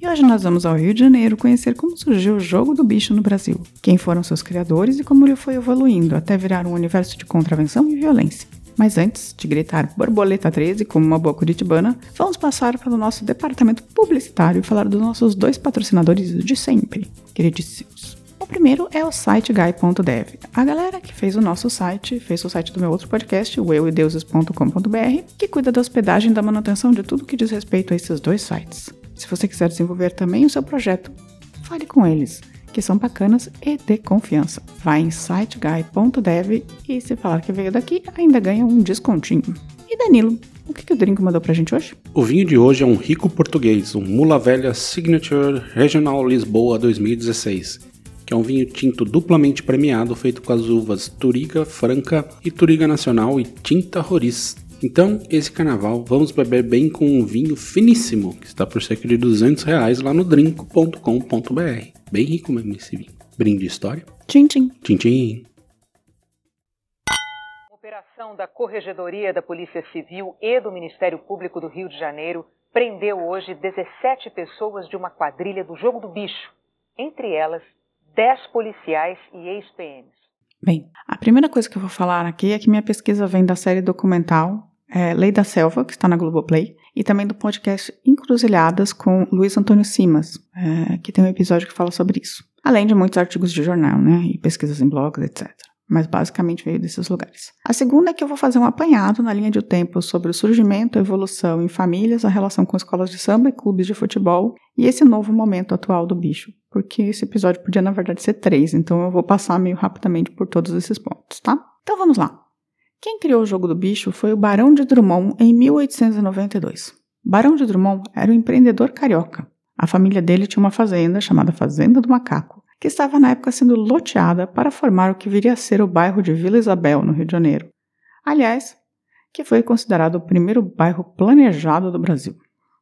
E hoje nós vamos ao Rio de Janeiro conhecer como surgiu o jogo do bicho no Brasil, quem foram seus criadores e como ele foi evoluindo até virar um universo de contravenção e violência. Mas antes de gritar borboleta 13 como uma boa curitibana, vamos passar pelo nosso departamento publicitário e falar dos nossos dois patrocinadores de sempre, queridíssimos. O primeiro é o site guy.dev. A galera que fez o nosso site, fez o site do meu outro podcast, o euideuses.com.br, que cuida da hospedagem e da manutenção de tudo que diz respeito a esses dois sites. Se você quiser desenvolver também o seu projeto, fale com eles, que são bacanas e de confiança. Vai em siteguy.dev e se falar que veio daqui, ainda ganha um descontinho. E Danilo, o que, que o Drink mandou pra gente hoje? O vinho de hoje é um rico português, um Mula Velha Signature Regional Lisboa 2016, que é um vinho tinto duplamente premiado feito com as uvas Turiga Franca e Turiga Nacional e Tinta Roriz então, esse carnaval, vamos beber bem com um vinho finíssimo, que está por cerca de 200 reais lá no drinco.com.br. Bem rico mesmo esse vinho. Brinde história. Tchim, tchim. Tchim, tchim. Operação da Corregedoria da Polícia Civil e do Ministério Público do Rio de Janeiro prendeu hoje 17 pessoas de uma quadrilha do Jogo do Bicho. Entre elas, 10 policiais e ex-PMs. Bem, a primeira coisa que eu vou falar aqui é que minha pesquisa vem da série documental é, Lei da Selva, que está na Globoplay, e também do podcast Encruzilhadas com Luiz Antônio Simas, é, que tem um episódio que fala sobre isso. Além de muitos artigos de jornal, né, e pesquisas em blogs, etc. Mas basicamente veio desses lugares. A segunda é que eu vou fazer um apanhado na linha de tempo sobre o surgimento, a evolução em famílias, a relação com escolas de samba e clubes de futebol e esse novo momento atual do bicho. Porque esse episódio podia, na verdade, ser três, então eu vou passar meio rapidamente por todos esses pontos, tá? Então vamos lá. Quem criou o jogo do bicho foi o Barão de Drummond em 1892. Barão de Drummond era um empreendedor carioca. A família dele tinha uma fazenda chamada Fazenda do Macaco, que estava na época sendo loteada para formar o que viria a ser o bairro de Vila Isabel, no Rio de Janeiro. Aliás, que foi considerado o primeiro bairro planejado do Brasil.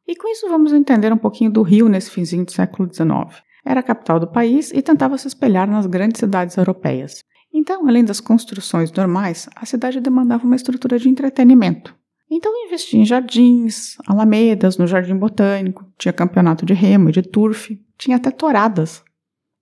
E com isso vamos entender um pouquinho do Rio nesse finzinho do século XIX. Era a capital do país e tentava se espelhar nas grandes cidades europeias. Então, além das construções normais, a cidade demandava uma estrutura de entretenimento. Então, investia em jardins, alamedas, no jardim botânico, tinha campeonato de remo e de turf, tinha até touradas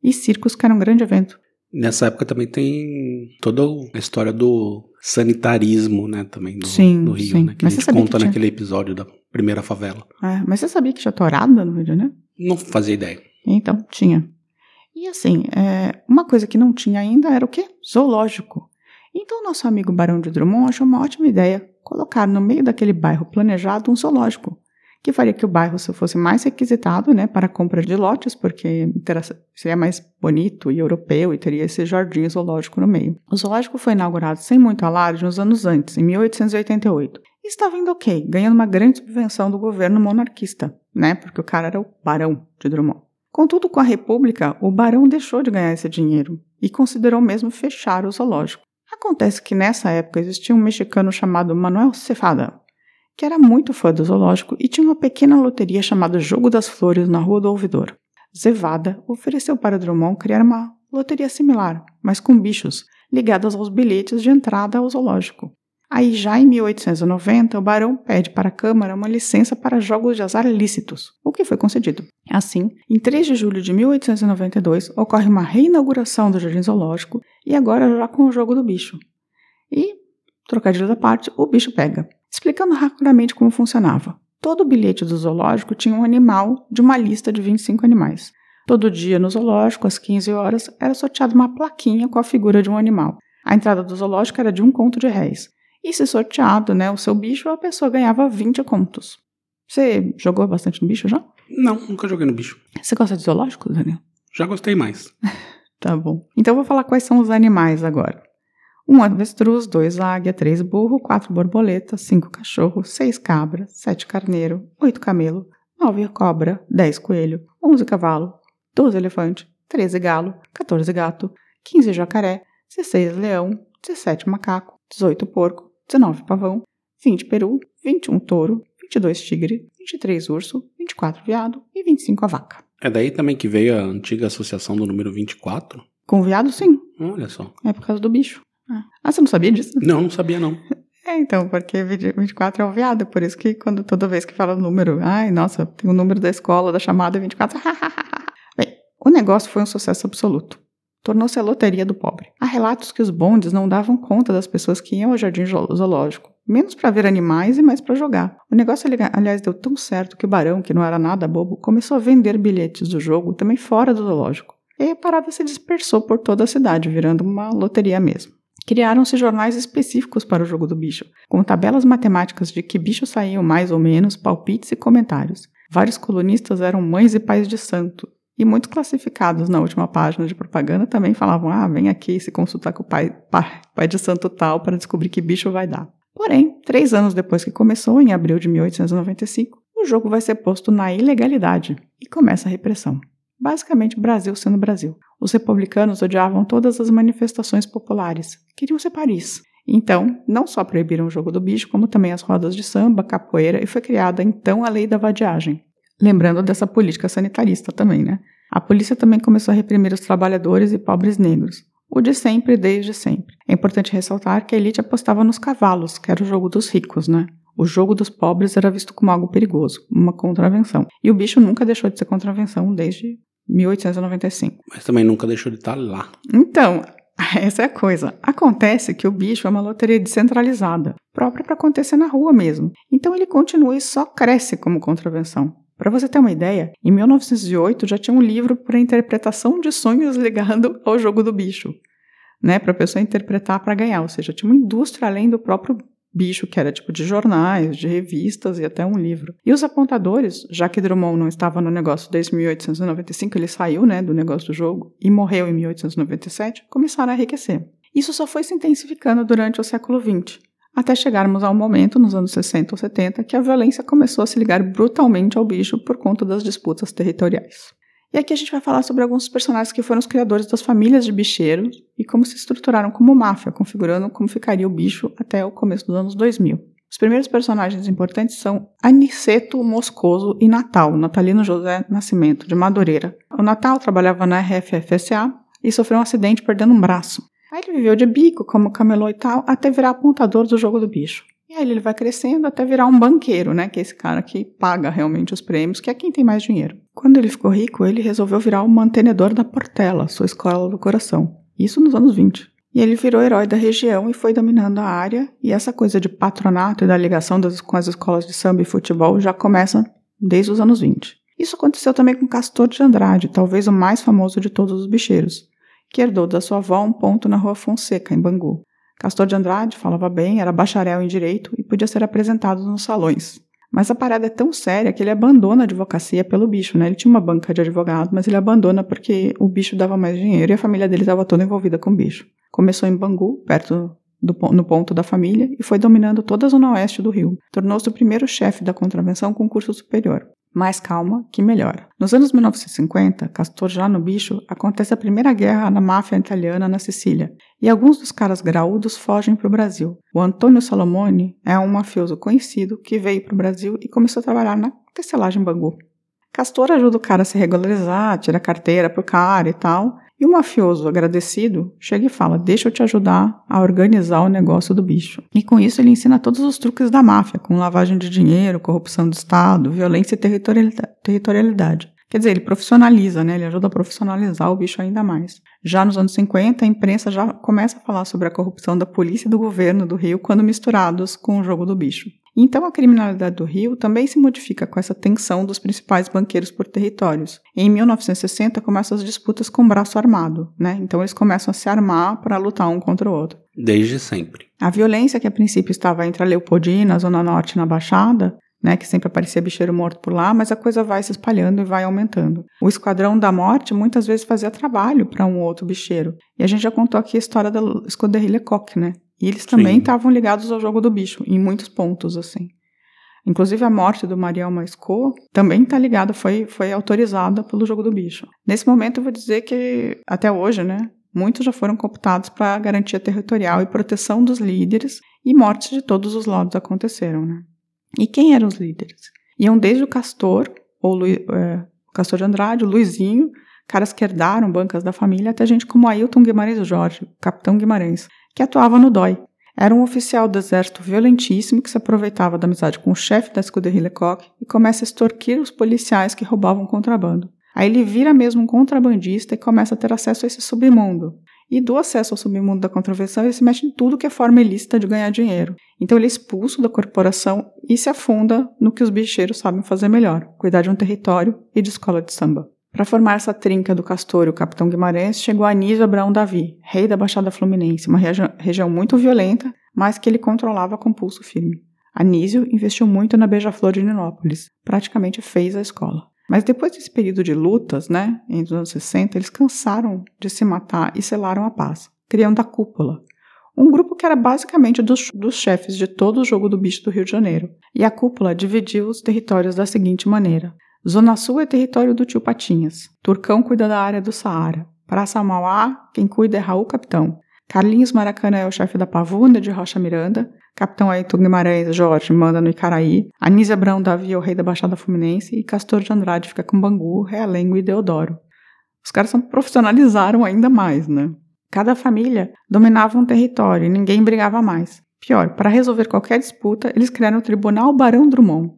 e circos, que era um grande evento. Nessa época também tem toda a história do sanitarismo, né, também do, sim, do Rio, sim. né, que mas a gente conta naquele episódio da primeira favela. É, mas você sabia que tinha tourada no Rio de Janeiro? Não fazia ideia. Então, tinha. E assim, é, uma coisa que não tinha ainda era o quê? Zoológico. Então, nosso amigo Barão de Drummond achou uma ótima ideia colocar no meio daquele bairro planejado um zoológico, que faria que o bairro fosse mais requisitado né, para compra de lotes, porque seria mais bonito e europeu e teria esse jardim zoológico no meio. O zoológico foi inaugurado sem muito alarde uns anos antes, em 1888. E estava indo ok, ganhando uma grande subvenção do governo monarquista, né, porque o cara era o Barão de Drummond. Contudo, com a República, o barão deixou de ganhar esse dinheiro e considerou mesmo fechar o zoológico. Acontece que nessa época existia um mexicano chamado Manuel Cefada, que era muito fã do zoológico e tinha uma pequena loteria chamada Jogo das Flores na Rua do Ouvidor. Zevada ofereceu para Drummond criar uma loteria similar, mas com bichos, ligados aos bilhetes de entrada ao zoológico. Aí, já em 1890, o barão pede para a Câmara uma licença para jogos de azar lícitos, o que foi concedido. Assim, em 3 de julho de 1892, ocorre uma reinauguração do Jardim Zoológico e agora já com o jogo do bicho. E, trocadilho da parte, o bicho pega. Explicando rapidamente como funcionava. Todo bilhete do zoológico tinha um animal de uma lista de 25 animais. Todo dia no zoológico, às 15 horas, era sorteada uma plaquinha com a figura de um animal. A entrada do zoológico era de um conto de réis. E se sorteado, né, o seu bicho, a pessoa ganhava 20 contos. Você jogou bastante no bicho já? Não, nunca joguei no bicho. Você gosta de zoológico, Daniel? Já gostei mais. tá bom. Então eu vou falar quais são os animais agora. Um avestruz, dois águia, três burro, quatro borboleta, cinco cachorro, seis cabra, sete carneiro, oito camelo, nove cobra, dez coelho, onze cavalo, doze elefante, 13 galo, 14 gato, 15 jacaré, 16 leão, 17 macaco, 18 porco, 19 pavão, 20 peru, 21 touro, 22 tigre, 23 urso, 24 veado e 25 a vaca. É daí também que veio a antiga associação do número 24? Com veado, sim. Olha só. É por causa do bicho. Ah, você não sabia disso? Não, não sabia não. É, então, porque 24 é o viado, por isso que quando toda vez que fala o número, ai, nossa, tem o número da escola, da chamada 24. Bem, o negócio foi um sucesso absoluto. Tornou-se a loteria do pobre. Há relatos que os bondes não davam conta das pessoas que iam ao jardim zoológico, menos para ver animais e mais para jogar. O negócio, aliás, deu tão certo que o barão, que não era nada bobo, começou a vender bilhetes do jogo também fora do zoológico. E a parada se dispersou por toda a cidade, virando uma loteria mesmo. Criaram-se jornais específicos para o jogo do bicho, com tabelas matemáticas de que bicho saíam mais ou menos, palpites e comentários. Vários colunistas eram mães e pais de santo, e muitos classificados na última página de propaganda também falavam: ah, vem aqui se consultar com o pai, pai, pai de santo tal para descobrir que bicho vai dar. Porém, três anos depois que começou, em abril de 1895, o jogo vai ser posto na ilegalidade e começa a repressão. Basicamente, Brasil sendo Brasil. Os republicanos odiavam todas as manifestações populares, queriam ser Paris. Então, não só proibiram o jogo do bicho, como também as rodas de samba, capoeira, e foi criada então a lei da vadiagem. Lembrando dessa política sanitarista também, né? A polícia também começou a reprimir os trabalhadores e pobres negros. O de sempre, desde sempre. É importante ressaltar que a elite apostava nos cavalos, que era o jogo dos ricos, né? O jogo dos pobres era visto como algo perigoso, uma contravenção. E o bicho nunca deixou de ser contravenção desde 1895. Mas também nunca deixou de estar lá. Então, essa é a coisa. Acontece que o bicho é uma loteria descentralizada, própria para acontecer na rua mesmo. Então ele continua e só cresce como contravenção. Para você ter uma ideia, em 1908 já tinha um livro para interpretação de sonhos ligado ao jogo do bicho, né, para a pessoa interpretar para ganhar, ou seja, tinha uma indústria além do próprio bicho, que era tipo de jornais, de revistas e até um livro. E os apontadores, já que Drummond não estava no negócio desde 1895, ele saiu né, do negócio do jogo e morreu em 1897, começaram a enriquecer. Isso só foi se intensificando durante o século XX, até chegarmos ao momento, nos anos 60 ou 70, que a violência começou a se ligar brutalmente ao bicho por conta das disputas territoriais. E aqui a gente vai falar sobre alguns personagens que foram os criadores das famílias de bicheiros e como se estruturaram como máfia, configurando como ficaria o bicho até o começo dos anos 2000. Os primeiros personagens importantes são Aniceto Moscoso e Natal, Natalino José Nascimento, de Madureira. O Natal trabalhava na RFFSA e sofreu um acidente perdendo um braço. Aí ele viveu de bico como camelô e tal, até virar apontador do jogo do bicho. E aí ele vai crescendo até virar um banqueiro, né? Que é esse cara que paga realmente os prêmios, que é quem tem mais dinheiro. Quando ele ficou rico, ele resolveu virar o mantenedor da Portela, sua escola do coração. Isso nos anos 20. E ele virou herói da região e foi dominando a área. E essa coisa de patronato e da ligação das, com as escolas de samba e futebol já começa desde os anos 20. Isso aconteceu também com Castor de Andrade, talvez o mais famoso de todos os bicheiros, que herdou da sua avó um ponto na rua Fonseca, em Bangu. Castor de Andrade falava bem, era bacharel em direito e podia ser apresentado nos salões. Mas a parada é tão séria que ele abandona a advocacia pelo bicho, né? Ele tinha uma banca de advogado, mas ele abandona porque o bicho dava mais dinheiro e a família dele estava toda envolvida com o bicho. Começou em Bangu, perto do, no ponto da família, e foi dominando toda a zona oeste do Rio. Tornou-se o primeiro chefe da contravenção com curso superior mais calma que melhor. Nos anos 1950, Castor já no bicho, acontece a primeira guerra na máfia italiana na Sicília, e alguns dos caras graúdos fogem para o Brasil. O Antônio Salomone é um mafioso conhecido que veio para o Brasil e começou a trabalhar na tecelagem Bangu. Castor ajuda o cara a se regularizar, tira a carteira pro cara e tal, e o mafioso, agradecido, chega e fala: Deixa eu te ajudar a organizar o negócio do bicho. E com isso ele ensina todos os truques da máfia, com lavagem de dinheiro, corrupção do Estado, violência e territorialidade. Quer dizer, ele profissionaliza, né? Ele ajuda a profissionalizar o bicho ainda mais. Já nos anos 50, a imprensa já começa a falar sobre a corrupção da polícia e do governo do Rio quando misturados com o jogo do bicho. Então, a criminalidade do Rio também se modifica com essa tensão dos principais banqueiros por territórios. Em 1960, começam as disputas com braço armado, né? Então, eles começam a se armar para lutar um contra o outro. Desde sempre. A violência que a princípio estava entre a Leopoldina, a Zona Norte na Baixada, né, que sempre aparecia bicheiro morto por lá, mas a coisa vai se espalhando e vai aumentando. O Esquadrão da Morte muitas vezes fazia trabalho para um outro bicheiro. E a gente já contou aqui a história da Escuderie Lecoq, né? E eles também estavam ligados ao jogo do bicho, em muitos pontos, assim. Inclusive a morte do Mariel Maisco também está ligada, foi, foi autorizada pelo jogo do bicho. Nesse momento eu vou dizer que até hoje, né, muitos já foram computados para garantia territorial e proteção dos líderes e mortes de todos os lados aconteceram, né? E quem eram os líderes? Iam desde o Castor, ou Lu, é, o Castor de Andrade, o Luizinho, caras que herdaram bancas da família, até gente como Ailton Guimarães Jorge, capitão Guimarães, que atuava no DOI. Era um oficial do exército violentíssimo que se aproveitava da amizade com o chefe da escuderia Lecoq e começa a extorquir os policiais que roubavam contrabando. Aí ele vira mesmo um contrabandista e começa a ter acesso a esse submundo. E do acesso ao submundo da contravenção, ele se mexe em tudo que é forma ilícita de ganhar dinheiro. Então ele é expulso da corporação e se afunda no que os bicheiros sabem fazer melhor: cuidar de um território e de escola de samba. Para formar essa trinca do Castor e o Capitão Guimarães, chegou Anísio Abraão Davi, rei da Baixada Fluminense, uma regi região muito violenta, mas que ele controlava com pulso firme. Anísio investiu muito na Beija-Flor de Ninópolis, praticamente fez a escola. Mas depois desse período de lutas, né, entre os anos 60, eles cansaram de se matar e selaram a paz, criando a Cúpula, um grupo que era basicamente dos, dos chefes de todo o jogo do bicho do Rio de Janeiro. E a Cúpula dividiu os territórios da seguinte maneira: Zona Sul é território do tio Patinhas. Turcão cuida da área do Saara. Praça Mauá, quem cuida é Raul Capitão. Carlinhos Maracanã é o chefe da Pavuna de Rocha Miranda. Capitão Ayrton Guimarães Jorge manda no Icaraí. Anísia Brão Davi é o rei da Baixada Fluminense. E Castor de Andrade fica com Bangu, Realengo e Deodoro. Os caras são, profissionalizaram ainda mais, né? Cada família dominava um território e ninguém brigava mais. Pior, para resolver qualquer disputa, eles criaram o Tribunal Barão Drummond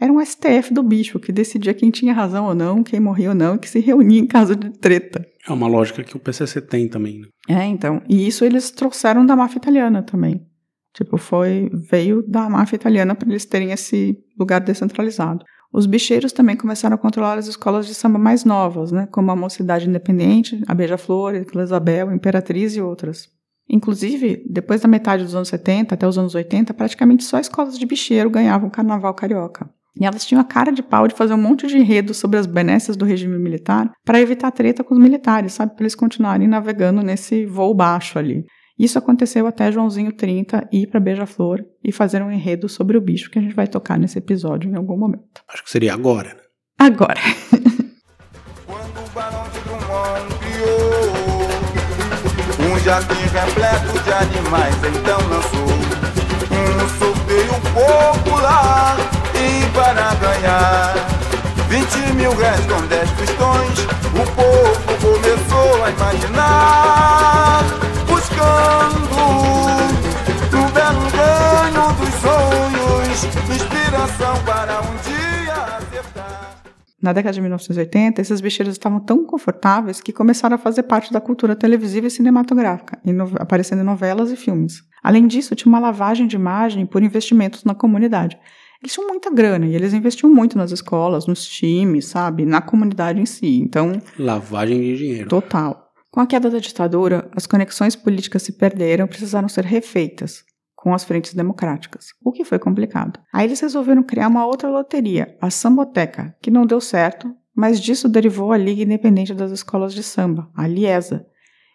era um STF do bicho que decidia quem tinha razão ou não, quem morria ou não, e que se reunia em caso de treta. É uma lógica que o PCC tem também, né? É, então. E isso eles trouxeram da máfia italiana também. Tipo, foi veio da máfia italiana para eles terem esse lugar descentralizado. Os bicheiros também começaram a controlar as escolas de samba mais novas, né, como a Mocidade Independente, a Beija-Flor, a Isabel, a Imperatriz e outras. Inclusive, depois da metade dos anos 70 até os anos 80, praticamente só escolas de bicheiro ganhavam carnaval carioca. E elas tinham a cara de pau de fazer um monte de enredo sobre as benesses do regime militar para evitar treta com os militares, sabe? Para eles continuarem navegando nesse voo baixo ali. Isso aconteceu até Joãozinho 30 ir para Beija-Flor e fazer um enredo sobre o bicho que a gente vai tocar nesse episódio em algum momento. Acho que seria agora, né? Agora. Quando o Barão de Drummond criou um jardim repleto de animais, então lançou um sorteio popular e para ganhar 20 mil réis com 10 pistões, o povo começou a imaginar, buscando o belo ganho dos sonhos, inspiração para um dia acertar. Na década de 1980, esses bicheiros estavam tão confortáveis que começaram a fazer parte da cultura televisiva e cinematográfica, aparecendo em novelas e filmes. Além disso, tinha uma lavagem de imagem por investimentos na comunidade. Eles tinham muita grana e eles investiam muito nas escolas, nos times, sabe? Na comunidade em si. Então. Lavagem de dinheiro. Total. Com a queda da ditadura, as conexões políticas se perderam e precisaram ser refeitas com as frentes democráticas, o que foi complicado. Aí eles resolveram criar uma outra loteria, a Samboteca, que não deu certo, mas disso derivou a Liga Independente das Escolas de Samba, a Liesa,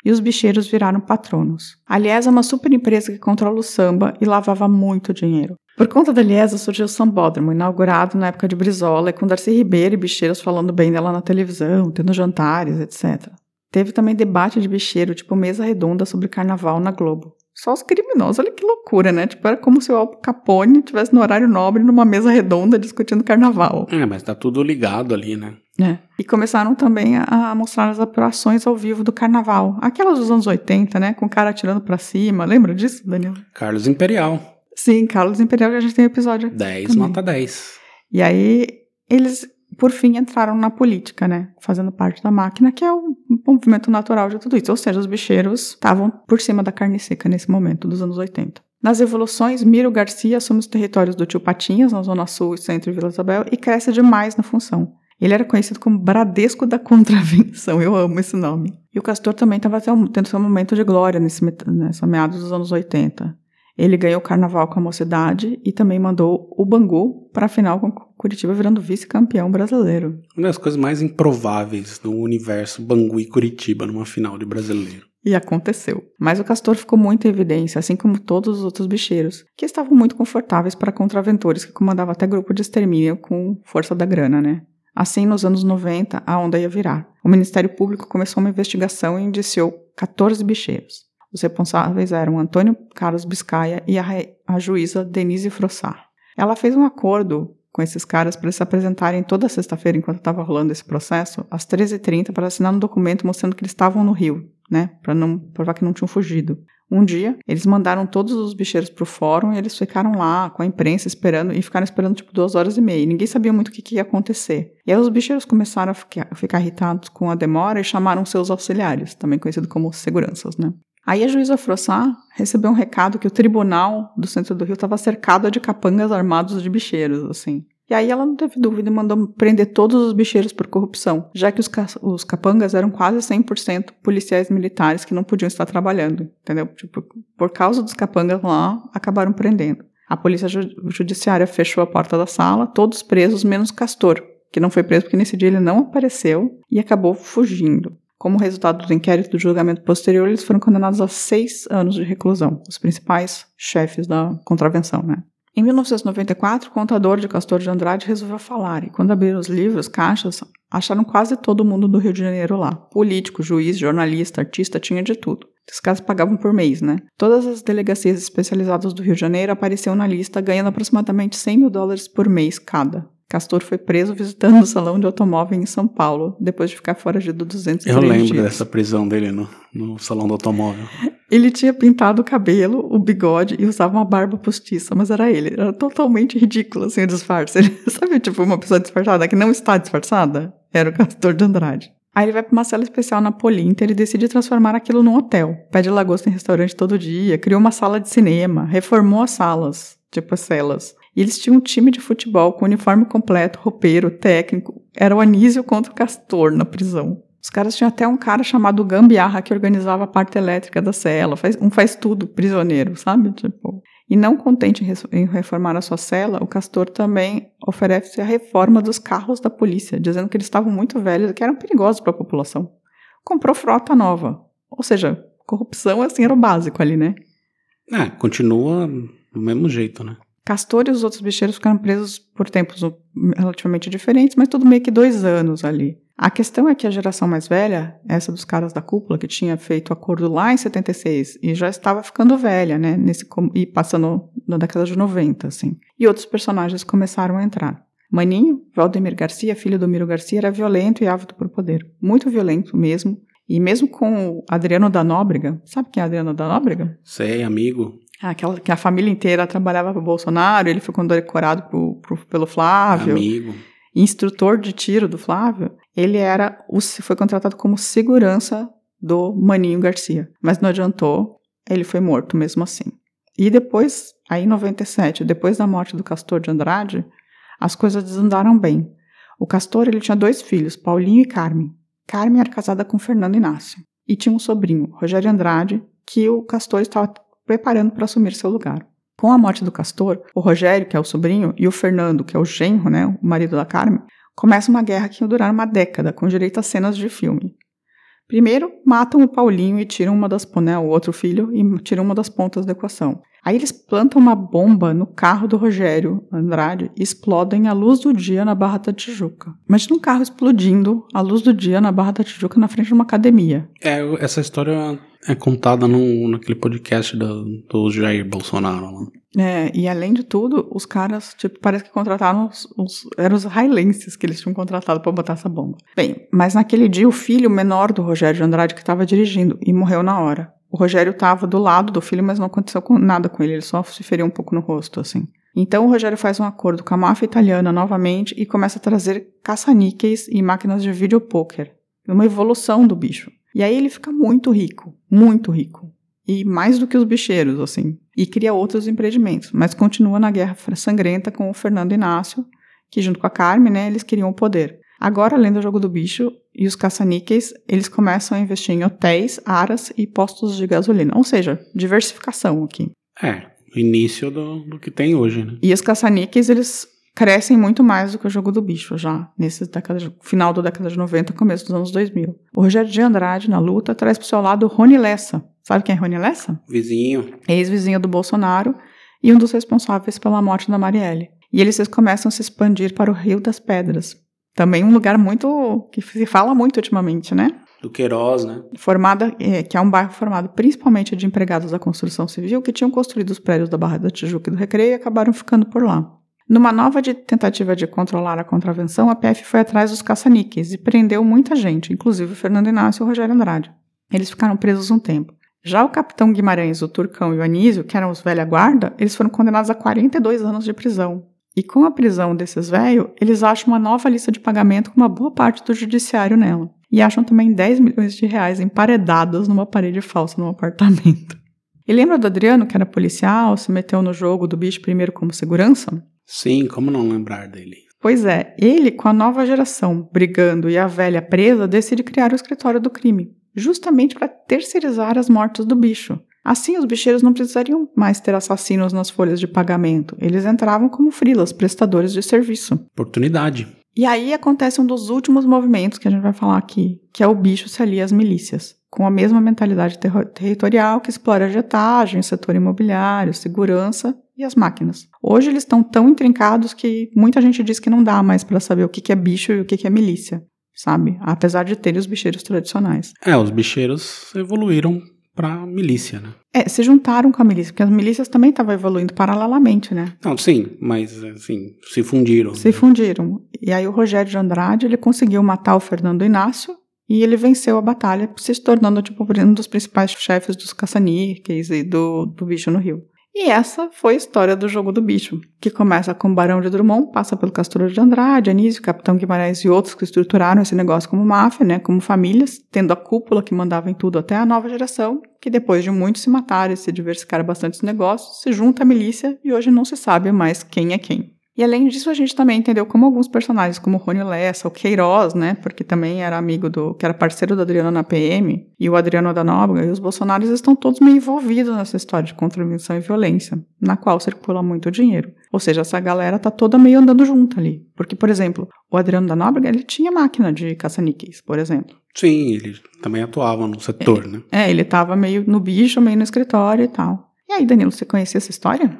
e os bicheiros viraram patronos. A Liesa é uma super empresa que controla o samba e lavava muito dinheiro. Por conta da Liesa surgiu o Sambódromo, inaugurado na época de Brizola, com Darcy Ribeiro e bicheiros falando bem dela na televisão, tendo jantares, etc. Teve também debate de bicheiro, tipo mesa redonda sobre carnaval na Globo. Só os criminosos, olha que loucura, né? Tipo, era como se o Al Capone estivesse no horário nobre numa mesa redonda discutindo carnaval. É, mas tá tudo ligado ali, né? É. E começaram também a mostrar as apurações ao vivo do carnaval. Aquelas dos anos 80, né? Com o cara atirando pra cima. Lembra disso, Daniel? Carlos Imperial. Sim, Carlos Imperial, que a gente tem um episódio. 10 também. nota 10. E aí, eles, por fim, entraram na política, né? Fazendo parte da máquina, que é o movimento natural de tudo isso. Ou seja, os bicheiros estavam por cima da carne seca nesse momento, dos anos 80. Nas evoluções, Miro Garcia assume os territórios do Tio Patinhas, na Zona Sul, Centro e Vila Isabel, e cresce demais na função. Ele era conhecido como Bradesco da Contravenção, eu amo esse nome. E o Castor também estava tendo seu momento de glória nesse, nessa meados dos anos 80. Ele ganhou o carnaval com a mocidade e também mandou o Bangu para a final com Curitiba virando vice-campeão brasileiro. Uma das coisas mais improváveis do universo Bangu e Curitiba numa final de brasileiro. E aconteceu. Mas o castor ficou muito em evidência, assim como todos os outros bicheiros, que estavam muito confortáveis para contraventores que comandavam até grupo de extermínio com força da grana, né? Assim, nos anos 90, a onda ia virar. O Ministério Público começou uma investigação e indiciou 14 bicheiros. Os responsáveis eram Antônio Carlos Biscaia e a, a juíza Denise Frossard. Ela fez um acordo com esses caras para eles se apresentarem toda sexta-feira, enquanto estava rolando esse processo, às 13h30, para assinar um documento mostrando que eles estavam no Rio, né? Para não provar que não tinham fugido. Um dia, eles mandaram todos os bicheiros pro fórum e eles ficaram lá com a imprensa esperando e ficaram esperando tipo duas horas e meia. E ninguém sabia muito o que, que ia acontecer. E aí os bicheiros começaram a ficar, a ficar irritados com a demora e chamaram seus auxiliares, também conhecidos como seguranças, né? Aí a juíza Frossá recebeu um recado que o tribunal do centro do Rio estava cercado de capangas armados de bicheiros, assim. E aí ela não teve dúvida e mandou prender todos os bicheiros por corrupção, já que os, os capangas eram quase 100% policiais militares que não podiam estar trabalhando, entendeu? Tipo, por causa dos capangas lá, acabaram prendendo. A polícia judiciária fechou a porta da sala, todos presos, menos Castor, que não foi preso porque nesse dia ele não apareceu e acabou fugindo. Como resultado do inquérito do julgamento posterior, eles foram condenados a seis anos de reclusão, os principais chefes da contravenção, né? Em 1994, o contador de Castor de Andrade resolveu falar, e quando abriram os livros, caixas, acharam quase todo mundo do Rio de Janeiro lá. Político, juiz, jornalista, artista, tinha de tudo. Os caras pagavam por mês, né? Todas as delegacias especializadas do Rio de Janeiro apareciam na lista, ganhando aproximadamente 100 mil dólares por mês cada. Castor foi preso visitando o salão de automóvel em São Paulo, depois de ficar foragido 203 Eu lembro dias. dessa prisão dele no, no salão do automóvel. Ele tinha pintado o cabelo, o bigode e usava uma barba postiça, mas era ele. Era totalmente ridículo, assim, o disfarce. Ele, sabe, tipo, uma pessoa disfarçada que não está disfarçada? Era o Castor de Andrade. Aí ele vai para uma cela especial na Polinter e decide transformar aquilo num hotel. Pede lagosta em restaurante todo dia, criou uma sala de cinema, reformou as salas, tipo as celas. E eles tinham um time de futebol com uniforme completo, roupeiro, técnico. Era o Anísio contra o Castor na prisão. Os caras tinham até um cara chamado Gambiarra que organizava a parte elétrica da cela, faz, um faz tudo prisioneiro, sabe? Tipo. E não contente em reformar a sua cela, o Castor também oferece a reforma dos carros da polícia, dizendo que eles estavam muito velhos e que eram perigosos para a população. Comprou frota nova. Ou seja, corrupção assim era o básico ali, né? É, continua do mesmo jeito, né? Castor e os outros bicheiros ficaram presos por tempos relativamente diferentes, mas tudo meio que dois anos ali. A questão é que a geração mais velha, essa dos caras da cúpula, que tinha feito acordo lá em 76 e já estava ficando velha, né, nesse, e passando na década de 90, assim. E outros personagens começaram a entrar. Maninho, Valdemir Garcia, filho do Miro Garcia, era violento e ávido por poder. Muito violento mesmo. E mesmo com o Adriano da Nóbrega, sabe quem é Adriano da Nóbrega? Sei, amigo. Aquela que a família inteira trabalhava para o Bolsonaro, ele foi condecorado pro, pro, pelo Flávio. Amigo. Instrutor de tiro do Flávio. Ele era o, foi contratado como segurança do Maninho Garcia. Mas não adiantou, ele foi morto mesmo assim. E depois, aí em 97, depois da morte do Castor de Andrade, as coisas desandaram bem. O Castor ele tinha dois filhos, Paulinho e Carmen. Carmen era casada com Fernando Inácio. E tinha um sobrinho, Rogério Andrade, que o Castor estava preparando para assumir seu lugar. Com a morte do Castor, o Rogério, que é o sobrinho, e o Fernando, que é o genro, né, o marido da Carmen, começa uma guerra que ia durar uma década, com direito a cenas de filme. Primeiro, matam o Paulinho e tiram uma das, né, o outro filho, e tiram uma das pontas da equação. Aí eles plantam uma bomba no carro do Rogério Andrade e explodem à luz do dia na Barra da Tijuca. Imagina um carro explodindo à luz do dia na Barra da Tijuca na frente de uma academia. É, essa história é contada no, naquele podcast do, do Jair Bolsonaro. Né? É, e além de tudo, os caras, tipo, parece que contrataram os, os eram os israelenses que eles tinham contratado para botar essa bomba. Bem, mas naquele dia o filho menor do Rogério Andrade que estava dirigindo e morreu na hora. O Rogério estava do lado do filho, mas não aconteceu nada com ele, ele só se feriu um pouco no rosto, assim. Então o Rogério faz um acordo com a máfia italiana novamente e começa a trazer caça-níqueis e máquinas de videopoker. Uma evolução do bicho. E aí ele fica muito rico, muito rico. E mais do que os bicheiros, assim. E cria outros empreendimentos, mas continua na guerra sangrenta com o Fernando Inácio, que junto com a Carmen, né, eles queriam o poder. Agora, além do jogo do bicho e os caça-níqueis, eles começam a investir em hotéis, aras e postos de gasolina. Ou seja, diversificação aqui. É, o início do, do que tem hoje, né? E os caça-níqueis, eles crescem muito mais do que o jogo do bicho já, nesse década de, final da década de 90, começo dos anos 2000. O Rogério de Andrade, na luta, traz pro seu lado o Rony Lessa. Sabe quem é Rony Lessa? Vizinho. Ex-vizinho do Bolsonaro e um dos responsáveis pela morte da Marielle. E eles começam a se expandir para o Rio das Pedras. Também um lugar muito que se fala muito ultimamente, né? Do Queiroz, né? Formada, é, que é um bairro formado principalmente de empregados da construção civil que tinham construído os prédios da Barra da Tijuca e do Recreio e acabaram ficando por lá. Numa nova de tentativa de controlar a contravenção, a PF foi atrás dos caça-níqueis e prendeu muita gente, inclusive o Fernando Inácio e o Rogério Andrade. Eles ficaram presos um tempo. Já o capitão Guimarães, o Turcão e o Anísio, que eram os velha guarda, eles foram condenados a 42 anos de prisão. E com a prisão desses velhos, eles acham uma nova lista de pagamento com uma boa parte do judiciário nela. E acham também 10 milhões de reais emparedados numa parede falsa no apartamento. E lembra do Adriano, que era policial, se meteu no jogo do bicho primeiro como segurança? Sim, como não lembrar dele? Pois é, ele, com a nova geração brigando e a velha presa, decide criar o escritório do crime, justamente para terceirizar as mortes do bicho. Assim, os bicheiros não precisariam mais ter assassinos nas folhas de pagamento. Eles entravam como frilas, prestadores de serviço. Oportunidade. E aí acontece um dos últimos movimentos que a gente vai falar aqui, que é o bicho se alia às milícias, com a mesma mentalidade ter territorial que explora a jetagem, setor imobiliário, segurança e as máquinas. Hoje eles estão tão intrincados que muita gente diz que não dá mais para saber o que é bicho e o que é milícia, sabe? Apesar de terem os bicheiros tradicionais. É, os bicheiros evoluíram para milícia, né? É, se juntaram com a milícia, porque as milícias também estavam evoluindo paralelamente, né? Não, sim, mas assim, se fundiram. Se fundiram. E aí o Rogério de Andrade, ele conseguiu matar o Fernando Inácio e ele venceu a batalha, se tornando tipo um dos principais chefes dos caça-níqueis e do, do bicho no Rio. E essa foi a história do jogo do bicho, que começa com Barão de Drummond, passa pelo Castor de Andrade, Anísio, Capitão Guimarães e outros que estruturaram esse negócio como máfia, né, como famílias, tendo a cúpula que mandava em tudo até a nova geração, que depois de muitos se matarem e se diversificar bastante os negócios, se junta à milícia e hoje não se sabe mais quem é quem. E além disso, a gente também entendeu como alguns personagens, como o Rony Lessa, o Queiroz, né, porque também era amigo do, que era parceiro do Adriano na PM, e o Adriano da Nóbrega, e os bolsonaros estão todos meio envolvidos nessa história de contravenção e violência, na qual circula muito dinheiro. Ou seja, essa galera tá toda meio andando junto ali. Porque, por exemplo, o Adriano da Nóbrega, ele tinha máquina de caça-níqueis, por exemplo. Sim, ele também atuava no setor, é, né? É, ele tava meio no bicho, meio no escritório e tal. E aí, Danilo, você conhecia essa história?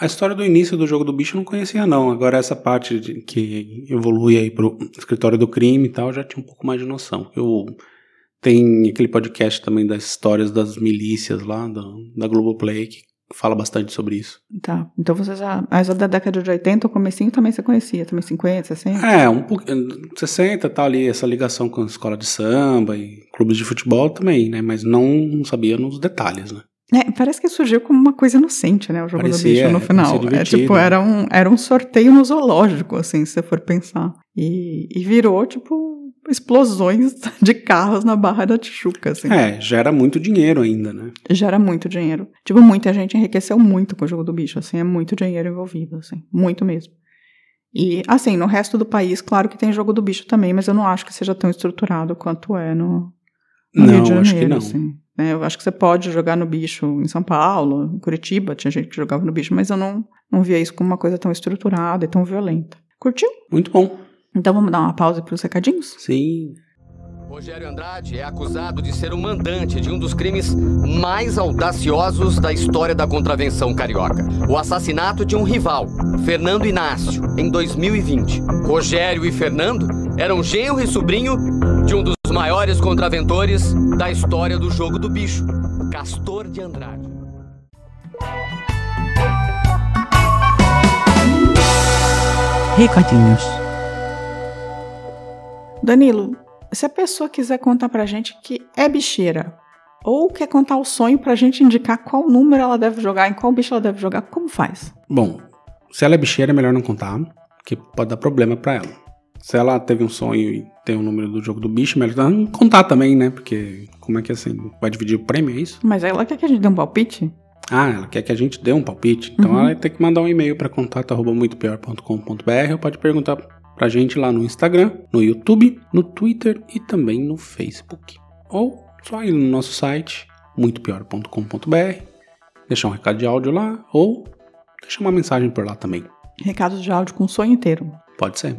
A história do início do jogo do bicho eu não conhecia, não. Agora, essa parte de, que evolui aí pro escritório do crime e tal, eu já tinha um pouco mais de noção. Eu tem aquele podcast também das histórias das milícias lá, da, da Globoplay, que fala bastante sobre isso. Tá, então você já, mas da década de 80, o comecinho também você conhecia, também 50, 60? É, um pouco, 60 tá ali, essa ligação com a escola de samba e clubes de futebol também, né, mas não sabia nos detalhes, né. É, parece que surgiu como uma coisa inocente, né? O jogo Parecia, do bicho no final. É tipo, era um, era um sorteio no zoológico, assim, se você for pensar. E, e virou, tipo, explosões de carros na Barra da Tijuca, assim. É, gera muito dinheiro ainda, né? Gera muito dinheiro. Tipo, muita gente enriqueceu muito com o jogo do bicho, assim, é muito dinheiro envolvido, assim, muito mesmo. E, assim, no resto do país, claro que tem jogo do bicho também, mas eu não acho que seja tão estruturado quanto é no, no não, Rio de Janeiro, acho que não. assim. Né? Eu acho que você pode jogar no bicho em São Paulo, em Curitiba, tinha gente que jogava no bicho, mas eu não, não via isso como uma coisa tão estruturada e tão violenta. Curtiu? Muito bom. Então vamos dar uma pausa para os recadinhos? Sim. Rogério Andrade é acusado de ser o mandante de um dos crimes mais audaciosos da história da contravenção carioca: o assassinato de um rival, Fernando Inácio, em 2020. Rogério e Fernando eram genro e sobrinho de um dos maiores contraventores da história do jogo do bicho, Castor de Andrade. Recadinhos. Danilo, se a pessoa quiser contar pra gente que é bicheira, ou quer contar o sonho pra gente indicar qual número ela deve jogar, em qual bicho ela deve jogar, como faz? Bom, se ela é bicheira, é melhor não contar, porque pode dar problema pra ela. Se ela teve um sonho e tem o número do jogo do bicho, melhor não contar também, né? Porque como é que assim? Vai dividir o prêmio, é isso? Mas ela quer que a gente dê um palpite? Ah, ela quer que a gente dê um palpite. Então Uhum. ela vai ter que mandar um e-mail para contato@muitopior.com.br ou pode perguntar pra gente lá no Instagram, no YouTube, no Twitter e também no Facebook. Ou só ir no nosso site muitopior.com.br, deixar um recado de áudio lá ou deixar uma mensagem por lá também. Recados de áudio com o sonho inteiro. Pode ser.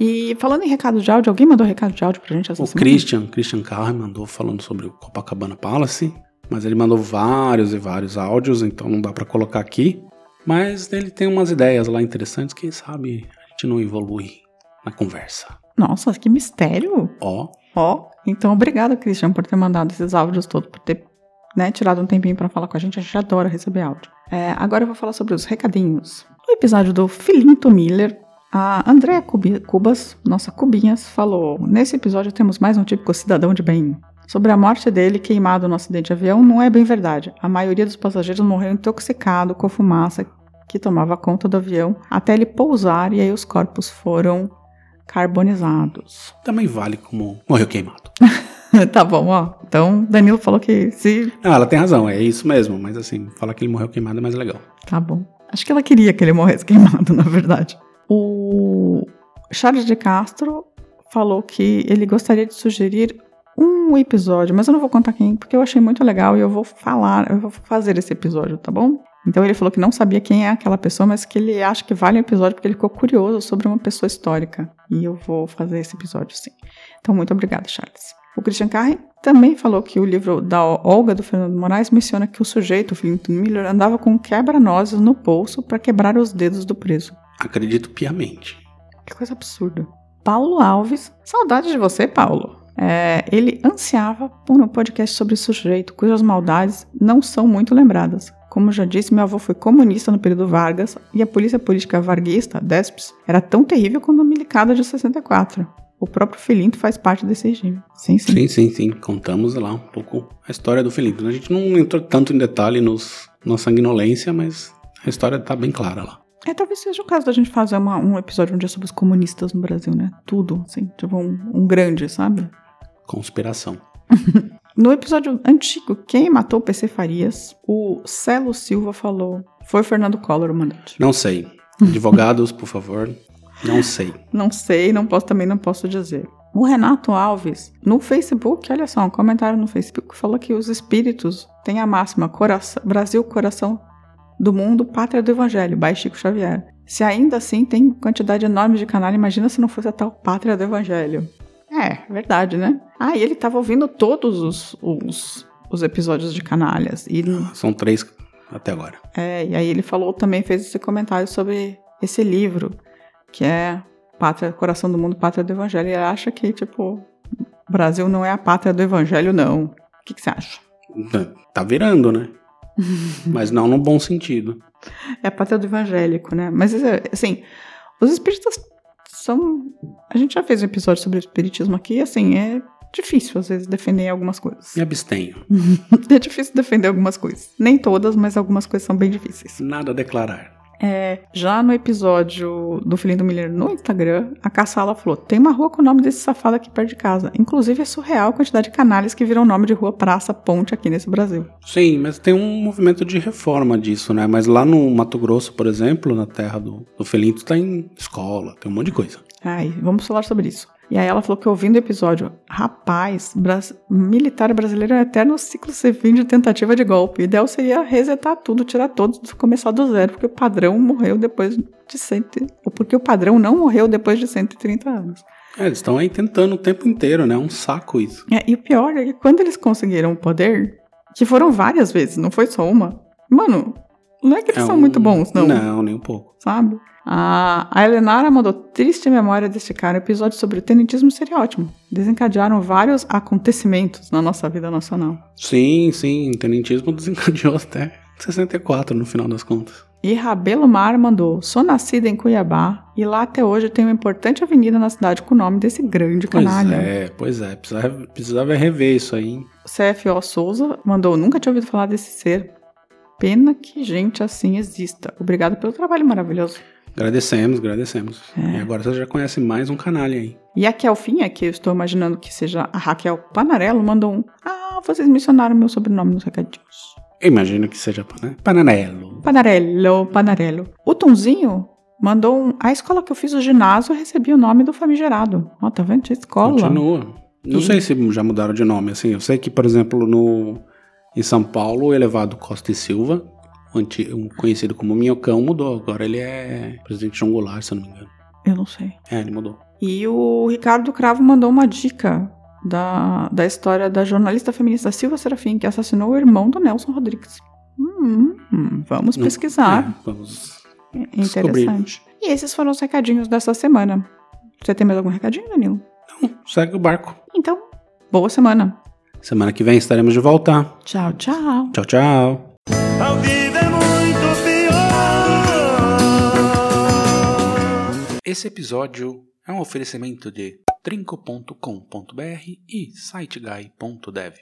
E falando em recados de áudio, alguém mandou recado de áudio pra gente essa O semana? Christian, Christian Carr mandou falando sobre o Copacabana Palace, mas ele mandou vários e vários áudios, então não dá pra colocar aqui. Mas ele tem umas ideias lá interessantes, quem sabe a gente não evolui na conversa. Nossa, que mistério! Ó, Ó, então obrigada, Christian, por ter mandado esses áudios todos, por ter né, tirado um tempinho pra falar com a gente. A gente adora receber áudio. É, agora eu vou falar sobre os recadinhos. No episódio do Filinto Miller, a Andrea Cubas, nossa Cubinhas, falou: Nesse episódio temos mais um típico cidadão de bem. Sobre a morte dele queimado no acidente de avião, não é bem verdade. A maioria dos passageiros morreu intoxicado com fumaça que tomava conta do avião até ele pousar e aí os corpos foram carbonizados. também vale como morreu queimado. tá bom, ó. Então, Danilo falou que se. Ah, ela tem razão, é isso mesmo, mas assim, falar que ele morreu queimado é mais legal. Tá bom. Acho que ela queria que ele morresse queimado, na verdade. O Charles de Castro falou que ele gostaria de sugerir um episódio, mas eu não vou contar quem, porque eu achei muito legal e eu vou falar, eu vou fazer esse episódio, tá bom? Então ele falou que não sabia quem é aquela pessoa, mas que ele acha que vale um episódio porque ele ficou curioso sobre uma pessoa histórica. E eu vou fazer esse episódio sim. Então, muito obrigada, Charles. O Christian Carre também falou que o livro da Olga do Fernando Moraes menciona que o sujeito, o Clinton Miller, andava com quebra-nozes no bolso para quebrar os dedos do preso. Acredito piamente. Que coisa absurda. Paulo Alves, saudade de você, Paulo. É, ele ansiava por um podcast sobre sujeito cujas maldades não são muito lembradas. Como já disse, meu avô foi comunista no período Vargas e a polícia política varguista, DESPS, era tão terrível quanto a milicada de 64. O próprio Filinto faz parte desse regime. Sim, sim. Sim, sim, sim. Contamos lá um pouco a história do Felipe. A gente não entrou tanto em detalhe nos, na sanguinolência, mas a história tá bem clara lá. É, talvez seja o caso da gente fazer uma- um episódio um dia sobre os comunistas no Brasil, né? Tudo, assim, tipo um, um grande, sabe? Conspiração. No episódio antigo, quem matou o PC Farias, o Celo Silva falou. Foi o Fernando Collor o mandante. Não sei. Advogados, por favor. Não sei. Não sei, não posso também não posso dizer. O Renato Alves, no Facebook, olha só, um comentário no Facebook falou que os espíritos têm a máxima coração, Brasil, coração do mundo, pátria do evangelho, by Chico Xavier. Se ainda assim tem quantidade enorme de canal, imagina se não fosse a tal pátria do evangelho. É, verdade, né? Ah, e ele tava ouvindo todos os, os, os episódios de canalhas. E, São três até agora. é, e aí ele falou também, fez esse comentário sobre esse livro, que é Pátria, Coração do Mundo, Pátria do Evangelho. E ele acha que, tipo, Brasil não é a pátria do Evangelho, não. O que, que você acha? Tá virando, né? Mas não no bom sentido. É a pátria do evangélico, né? Mas, é, assim, os espíritas são. A gente já fez um episódio sobre o espiritismo aqui, assim, é difícil às vezes defender algumas coisas. Me abstenho. É difícil defender algumas coisas. Nem todas, mas algumas coisas são bem difíceis. Nada a declarar. É, já no episódio do Filhinho do Miller no Instagram, a Caçala falou: tem uma rua com o nome desse safado aqui perto de casa. Inclusive, é surreal a quantidade de canalhas que viram nome de rua, praça, ponte aqui nesse Brasil. Sim, mas tem um movimento de reforma disso, né? Mas lá no Mato Grosso, por exemplo, na terra do, do Felinto, tem escola, tem um monte de coisa. Ai, vamos falar sobre isso. E aí ela falou que ouvindo o episódio, rapaz, militar brasileiro é um eterno ciclo sem fim de tentativa de golpe. O ideal seria resetar tudo, tirar todos, começar do zero, porque o padrão morreu depois de cento, ou porque o padrão não morreu depois de 130 anos. É, eles estão aí tentando o tempo inteiro, né? É um saco isso. É, e o pior é que quando eles conseguiram o poder, que foram várias vezes, não foi só uma, mano, não é que eles É são um- muito bons, não. Não, nem um pouco. sabe? A, a Helenara mandou triste memória deste cara. O episódio sobre o tenentismo seria ótimo. Desencadearam vários acontecimentos na nossa vida nacional. Sim, sim, o tenentismo desencadeou até 64 no final das contas. E Rabelo Mar mandou: Sou nascida em Cuiabá e lá até hoje tem uma importante avenida na cidade com o nome desse grande Pois canalha. é, pois é. Precisava, precisava rever isso aí. O CFO Souza mandou: Nunca tinha ouvido falar desse ser. Pena que gente assim exista. Obrigado pelo trabalho maravilhoso. Agradecemos, agradecemos. É. E agora você já conhece mais um canalha aí. E a Kelfinha, que eu estou imaginando que seja a Raquel Panarello, mandou um: Ah, vocês mencionaram meu sobrenome nos recadinhos. Eu imagino que seja né? Pananello. Panarello, Panarello. O Tonzinho mandou um: A escola que eu fiz o ginásio recebi o nome do famigerado. Ó, tá vendo? Tinha escola. Continua. Não E- sei se já mudaram de nome, assim. Eu sei que, por exemplo, no em São Paulo, o elevado Costa e Silva, conhecido como Minhocão, mudou. Agora ele é presidente João Goulart, se eu não me engano. Eu não sei. É, ele mudou. E o Ricardo Cravo mandou uma dica da, da história da jornalista feminista Silva Serafim, que assassinou o irmão do Nelson Rodrigues. Hum, hum, vamos Não- pesquisar. É, vamos É descobrir. Interessante. E esses foram os recadinhos dessa semana. Você tem mais algum recadinho, Danilo? Segue o barco. Então, boa semana. Semana que vem estaremos de volta. Tchau, tchau. Tchau, tchau. Ao vivo é muito pior. Esse episódio é um oferecimento de trinco.com.br e siteguy.dev.